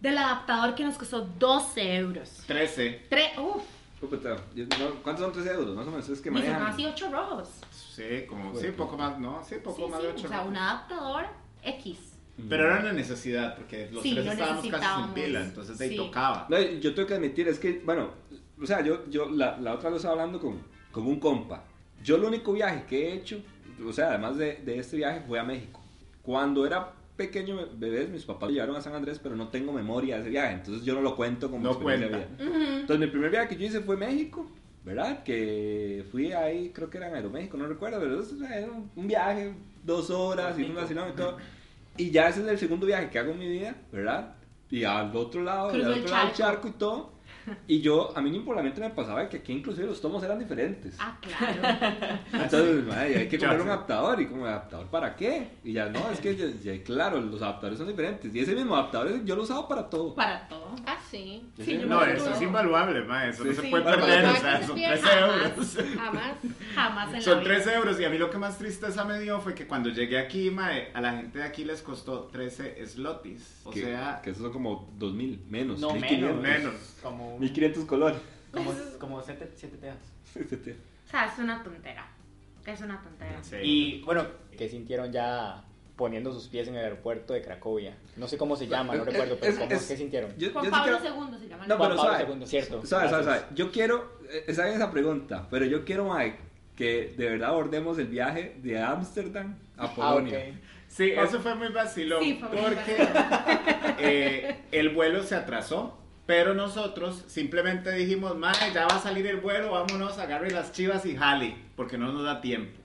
del adaptador que nos costó 12 euros. 13. Tre uf, Puta, yo- no, ¿Cuántos son 13 euros? Más o menos, es que son manejan. así 8 rojos. Sí, como, sí, poco más, no, sí, poco Sí, más sí, de 8. o sea, un adaptador X. Pero era una necesidad, porque los Sí, tres lo estábamos casi sin pila, entonces de ahí Sí. tocaba. No, yo tengo que admitir, es que, bueno, o sea, yo, yo la, la otra vez estaba hablando con, con un compa. Yo el único viaje que he hecho, o sea, además de, de este viaje, fue a México. Cuando era pequeño, bebés, mis papás me llevaron a San Andrés, pero no tengo memoria de ese viaje, entonces yo no lo cuento como No experiencia cuenta. de vida. Entonces, mi primer viaje que yo hice fue México, ¿verdad? Que fui ahí, creo que era en Aeroméxico, no recuerdo, pero eso era un, viaje, dos horas, y un vacilón y todo. Y ya ese es el segundo viaje que hago en mi vida, ¿verdad? Y al otro lado, al el otro lado del charco. y todo. Y yo, a mí ni por la mente me pasaba que aquí inclusive los tomos eran diferentes. Ah, claro. Entonces, madre, hay que comprar un adaptador. ¿Y como adaptador para qué? Y ya, no, es que, ya- ya, claro, los adaptadores son diferentes. Y ese mismo adaptador yo lo usaba para todo. Para todo. Ah, sí. Sí, yo No, eso es invaluable, ma, eso no Sí, se sí. puede perder, pero o sea, no son se 13 pierde euros. Jamás. Jamás en Son la vida. 13 euros y a mí lo que más tristeza me dio fue que cuando llegué aquí, mae, a la gente de aquí les costó 13 slotis. O que, sea, que esos son como 2000 menos. No, 1500. menos. Como, 1500 colores. como, como siete, siete tejas. O sea, es una tontera. Es una tontera. Sí. Y bueno, ¿qué sintieron ya poniendo sus pies en el aeropuerto de Cracovia? No sé cómo se llama, no recuerdo, pero es- ¿cómo, es- ¿qué sintieron? Yo, Juan yo Pablo quiero- II se llama. No, Juan pero Pablo sabe, II, cierto. Sabe, sabe, sabe. Yo quiero, eh, esa es esa pregunta, pero yo quiero, Mike, que de verdad abordemos el viaje de Ámsterdam a Ah, Polonia. ok. Sí, eso fue muy vacilón Sí, fue muy porque eh, el vuelo se atrasó Pero nosotros simplemente dijimos, mae, ya va a salir el vuelo, vámonos, agarre las chivas y jale, porque no nos da tiempo.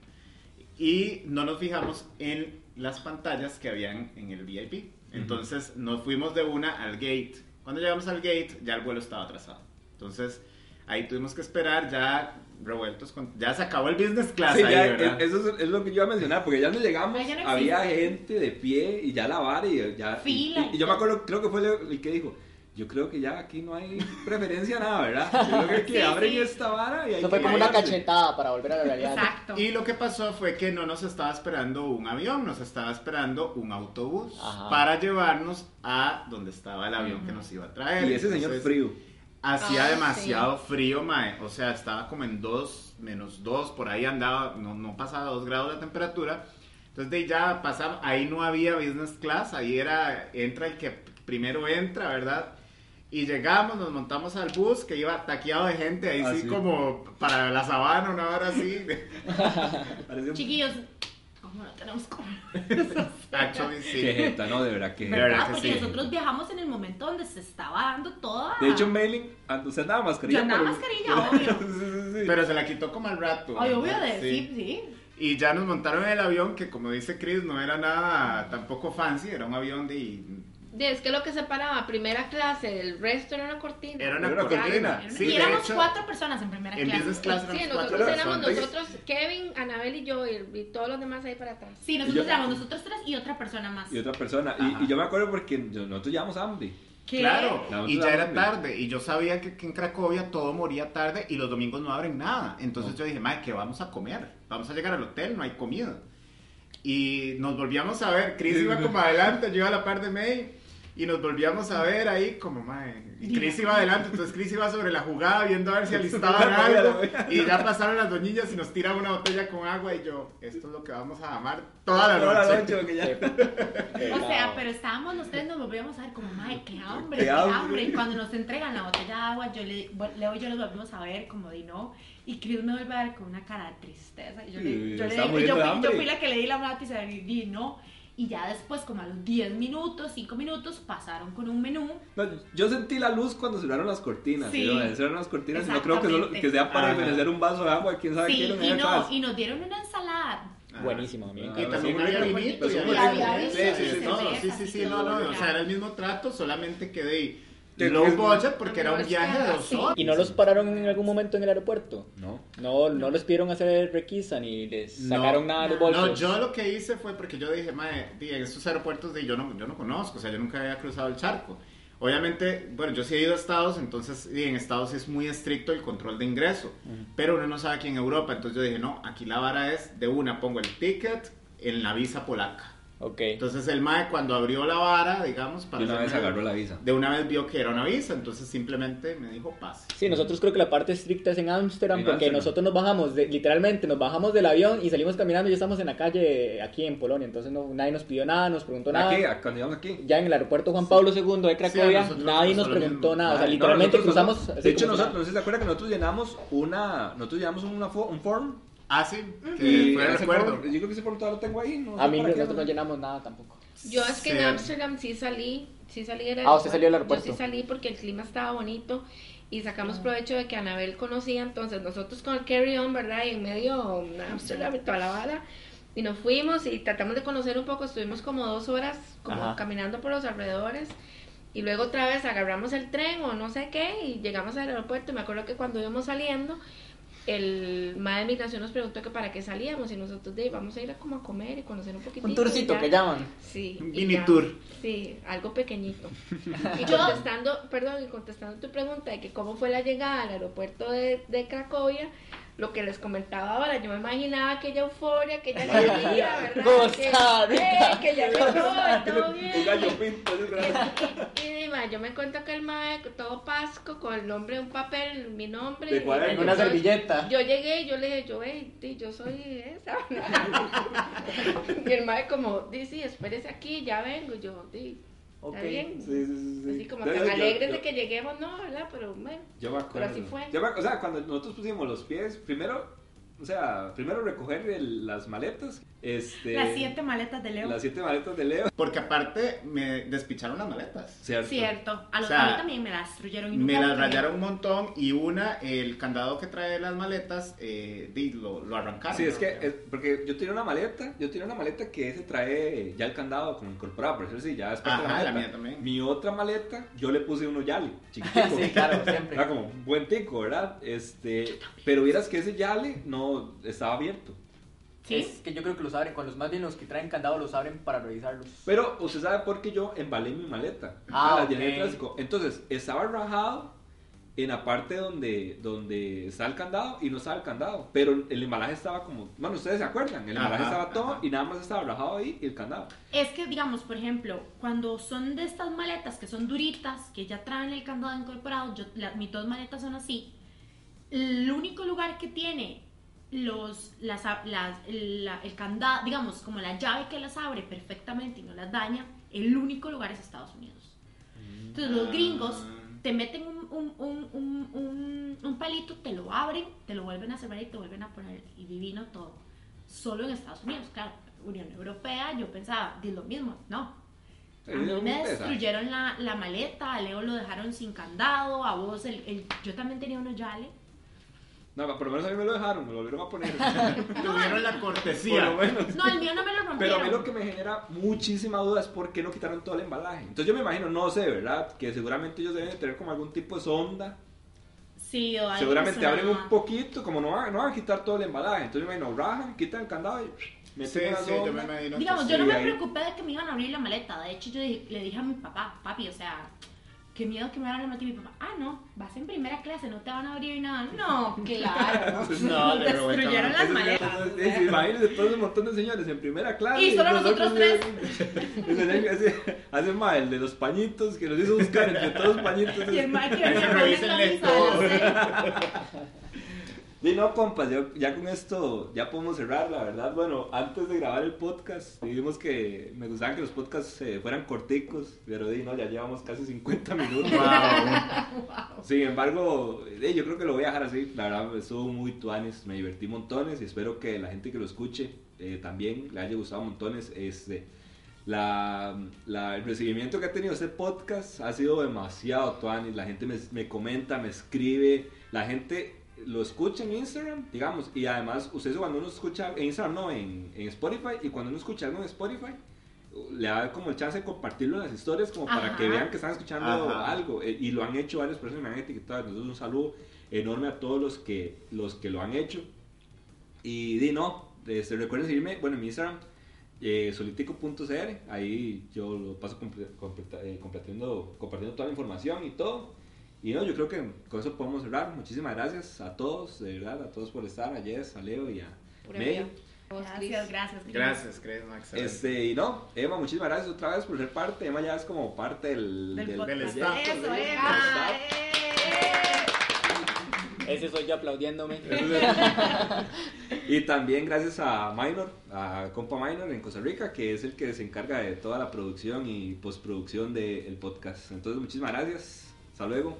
Y no nos fijamos en las pantallas que habían en el VIP. Entonces nos fuimos de una al gate. Cuando llegamos al gate, ya el vuelo estaba atrasado. Entonces ahí tuvimos que esperar ya revueltos con... Ya se acabó el business class Sí, ahí, ya, ¿verdad? es- eso es, es lo que yo iba a mencionar, porque ya no llegamos, Ay, ya no había gente de pie y ya la vara y ya... Fila Y, y y yo me acuerdo, creo que fue el, el que dijo, yo creo que ya aquí no hay preferencia a nada, ¿verdad? Yo creo que, que Sí, abren sí. esta vara y hay Eso que fue como una cachetada para volver a la realidad. Exacto. Y lo que pasó fue que no nos estaba esperando un avión, nos estaba esperando un autobús Ajá. para llevarnos a donde estaba el avión que nos iba a traer. Y ese señor Entonces, frío. Hacía Ah, demasiado frío, mae. O sea, estaba como en 2, menos 2, por ahí andaba, no, no pasaba 2 grados la temperatura. Entonces de ahí ya pasaba, ahí no había business class, ahí era, entra el que primero entra, ¿verdad? Y llegamos, nos montamos al bus que iba taqueado de gente, ahí Ah, sí, sí. como para la sabana, una hora así. Un- Chiquillos, ¿cómo no tenemos como? Sí. Qué jeta, ¿no? De verdad que... De verdad ¿Verdad? que Porque sí. nosotros viajamos en el momento donde se estaba dando toda. De hecho, Mailing, and- usted andaba mascarilla. Yo andaba pero- mascarilla, obvio. Sí, sí, sí. Pero se la quitó como al rato. Ay, obvio de sí, sí. Y ya nos montaron en el avión, que como dice Chris, no era nada tampoco fancy, era un avión de... Es que lo que separaba primera clase del resto era una cortina. Era una Era una cortina. cortina. Sí, y éramos hecho, cuatro personas en primera En clase. class Sí, nosotros éramos nosotros, Kevin, Anabel y yo, y, y todos los demás ahí para atrás. Sí, nosotros éramos nosotros tres y otra persona más. Y otra persona. Y, y yo me acuerdo porque nosotros llevamos hambre. ¿Qué? Claro, y ya era tarde, y yo sabía que, que en Cracovia todo moría tarde y los domingos no abren nada. Entonces No. yo dije, madre, ¿qué vamos a comer? Vamos a llegar al hotel, no hay comida. Y nos volvíamos a ver, Chris iba como adelante, yo iba a la par de May, y nos volvíamos a ver ahí como, madre, y Chris iba adelante, entonces Chris iba sobre la jugada viendo a ver si alistaban algo, y ya pasaron las doñillas y nos tiran una botella con agua, y yo, esto es lo que vamos a amar toda la Toda la noche. noche, porque ya- O sea, pero estábamos los tres, nos volvíamos a ver como, madre, qué hambre, Qué qué, hambre". hambre. Y cuando nos entregan la botella de agua, yo le, Leo y yo nos volvimos a ver como di no. Y Chris me vuelve a ver con una cara de tristeza. Y yo, le, yo, le yo, fui, yo fui la que le di la mata y se le di no. Y ya después, como a los 10 minutos, 5 minutos, pasaron con un menú. No, yo sentí la luz cuando cerraron las cortinas. Sí. ¿sí? Cerraron las cortinas y no creo que, solo, que sea para Ajá. ofrecer un vaso de agua. ¿Quién sabe qué Sí, era y no, atrás? y nos dieron una ensalada. Ajá. Buenísimo, a mí me Y encanta. también había vinito. buenos. Sí, sí, sí, Sí, no, no, o sea, era el mismo trato, solamente que de low budget porque era un viaje de dos horas. ¿Y no los pararon en algún momento en el aeropuerto? No. No, no les pidieron hacer requisa ni les No. sacaron nada de los bolsos. No, yo lo que hice fue porque yo dije, di, en estos aeropuertos de, yo, no, yo no conozco, o sea, yo nunca había cruzado el charco. Obviamente, bueno, yo sí he ido a Estados, entonces di, en Estados es muy estricto el control de ingreso, pero uno no sabe aquí en Europa, entonces yo dije, no, aquí la vara es de una, pongo el ticket en la visa polaca. Ok. Entonces el mae cuando abrió la vara, digamos, para De una vez agarró la visa. de una vez vio que era una visa, entonces simplemente me dijo pase. Sí, nosotros creo que la parte estricta es en Ámsterdam porque Ámsterdam. nosotros nos bajamos, de- literalmente nos bajamos del avión y salimos caminando y ya estamos en la calle aquí en Polonia, entonces no, nadie nos pidió nada, nos preguntó nada. Aquí, cuando llegamos aquí. Ya en el aeropuerto Juan Pablo II de Cracovia, nosotros nadie nos preguntó mismo. nada, o sea. No, literalmente nosotros- cruzamos. De hecho, nosotros, no sé si se acuerdan que nosotros llenamos una. Nosotros llenamos una un form. Ah, sí, que fue el recuerdo. yo creo que ese todavía lo tengo ahí. No A sé mí qué, nosotros no llenamos nada tampoco. Yo es que Sí. en Amsterdam sí salí, sí salí del Ah, usted salió del aeropuerto. Yo sí salí porque el clima estaba bonito y sacamos Ah. provecho de que Anabel conocía, entonces nosotros con el carry-on, ¿verdad? Y en medio de Amsterdam y toda la bala. Y nos fuimos y tratamos de conocer un poco, estuvimos como dos horas como Ajá. caminando por los alrededores. Y luego otra vez agarramos el tren o no sé qué y llegamos al aeropuerto. Y me acuerdo que cuando íbamos saliendo, el MAE de migración nos preguntó que para qué salíamos y nosotros de vamos a ir a como a comer y conocer un poquitito. Un tourcito que llaman. Sí. Un y mini ya. tour. Sí, algo pequeñito. Y contestando, perdón, y contestando tu pregunta de que cómo fue la llegada al aeropuerto de, de Cracovia, lo que les comentaba ahora, yo me imaginaba aquella euforia, aquella alegría, ¿verdad? Costa que, eh, que ya llegó, y todo bien. Un gallo pinto. Y, y, y, ma, yo me encuentro que el mae, todo pasco, con el nombre, un papel, mi nombre. De y- cuaderno. y Una yo- servilleta. yo llegué y yo le dije, yo, hey, di, yo soy esa. y el mae como, di, sí, espérese aquí, ya vengo. Y yo, di, Ok. está bien. Sí, sí, sí, sí. Así como tan alegres yo- de que lleguemos, no, ¿verdad? Pero bueno. Yo me acuerdo. Pero así fue. Yo me- o sea, cuando nosotros pusimos los pies, primero, o sea, primero recoger el- las maletas Este, Las siete maletas de Leo. Las siete maletas de Leo. Porque aparte me despicharon las maletas. Cierto. Cierto. A, los, O sea, a mí también me las destruyeron. y Me las rayaron un montón y una, el candado que trae las maletas, eh, lo, lo arrancaron. Sí, es que, es- porque yo tenía una maleta, yo tenía una maleta que se trae ya el candado como incorporado, por eso sí, ya después de la maleta. la mía también. Mi otra maleta, yo le puse uno yale, chiquitico. Sí, claro, siempre. Era como un buen tico, ¿verdad? Este, pero vieras que ese yale no estaba abierto. Sí. Es que yo creo que los abren, con los más bien los que traen candado los abren para revisarlos. Pero usted sabe por qué yo embalé mi maleta. Ah, la llené de ok. plástico. Entonces, estaba rajado en la parte donde, donde está el candado y no estaba el candado. Pero el embalaje estaba como. Bueno, ustedes se acuerdan. El embalaje Ajá, estaba todo ajá. y nada más estaba rajado ahí y el candado. Es que, digamos, por ejemplo, cuando son de estas maletas que son duritas, que ya traen el candado incorporado, yo, la- mis dos maletas son así, el único lugar que tiene los, las, las- la- el candado, digamos, como la llave que las abre perfectamente y no las daña, el único lugar es Estados Unidos. Entonces los gringos te meten un, un, un, un, un- un palito, te lo abren, te lo vuelven a cerrar y te vuelven a poner y divino todo. Solo en Estados Unidos, claro. Unión Europea, yo pensaba, de lo mismo, no. A mí no me destruyeron la, la maleta, a Leo lo dejaron sin candado, a vos, el, el- yo también tenía unos yale. No, por lo menos a mí me lo dejaron, me lo volvieron a poner. Tuvieron la por cortesía. lo menos. No, el mío no me lo Pero rompieron. a mí lo que me genera muchísima duda es por qué no quitaron todo el embalaje. Entonces yo me imagino, no sé, ¿verdad? Que seguramente ellos deben de tener como algún tipo de sonda. Sí, o algo Seguramente abren un poquito, como no van, no van a quitar todo el embalaje. Entonces yo me imagino, rajan, quitan el candado y meten Sí, una sí, yo me imagino. Digamos, yo no me ahí. preocupé de que me iban a abrir la maleta. De hecho, yo le dije a mi papá, papi, o sea, qué miedo que me la maleta. Y mi papá, ah, no, vas en primera clase, no te van a abrir nada. No, claro. No, le Destruyeron las maletas. Imagínense todos un montón de señores en primera clase. Y solo nosotros tres. Hace, hace mal el de los pañitos que nos hizo buscar entre todos los pañitos. Y el Mike que Ahí venía Y no, compas, yo- ya con esto ya podemos cerrar, la verdad. Bueno, antes de grabar el podcast, dijimos que me gustaban que los podcasts eh, fueran corticos, pero di, no, ya llevamos casi 50 minutos. Wow. Sin embargo, eh, yo creo que lo voy a dejar así. La verdad, estuvo muy tuanes, me divertí montones y espero que la gente que lo escuche eh, también le haya gustado montones. Este, la, la- el recibimiento que ha tenido este podcast ha sido demasiado tuanis. La gente me, me comenta, me escribe, la gente lo escucha en Instagram, digamos, y además, ustedes cuando uno escucha en Instagram, no, en, en Spotify, y cuando uno escucha algo en Spotify, le da como el chance de compartirlo en las historias como para Ajá. que vean que están escuchando Ajá. algo. Eh, y lo han hecho varias personas me han etiquetado. Entonces un saludo enorme a todos los que los que lo han hecho. Y di no este, recuerden seguirme bueno en mi Instagram eh, solitico.cr ahí yo lo paso eh, compartiendo compartiendo toda la información y todo y no yo creo que con eso podemos cerrar muchísimas gracias a todos de verdad a todos por estar a Jess a Leo y a May. Gracias, gracias. Gracias, Chris, Max. Este, y no, Emma, muchísimas gracias otra vez por ser parte. Emma ya es como parte del, Del del, podcast. del staff. Eso, Emma. Ese soy yo aplaudiéndome. Y también gracias a Minor, a Compa Minor en Costa Rica, que es el que se encarga de toda la producción y postproducción del podcast. Entonces, muchísimas gracias. Hasta luego.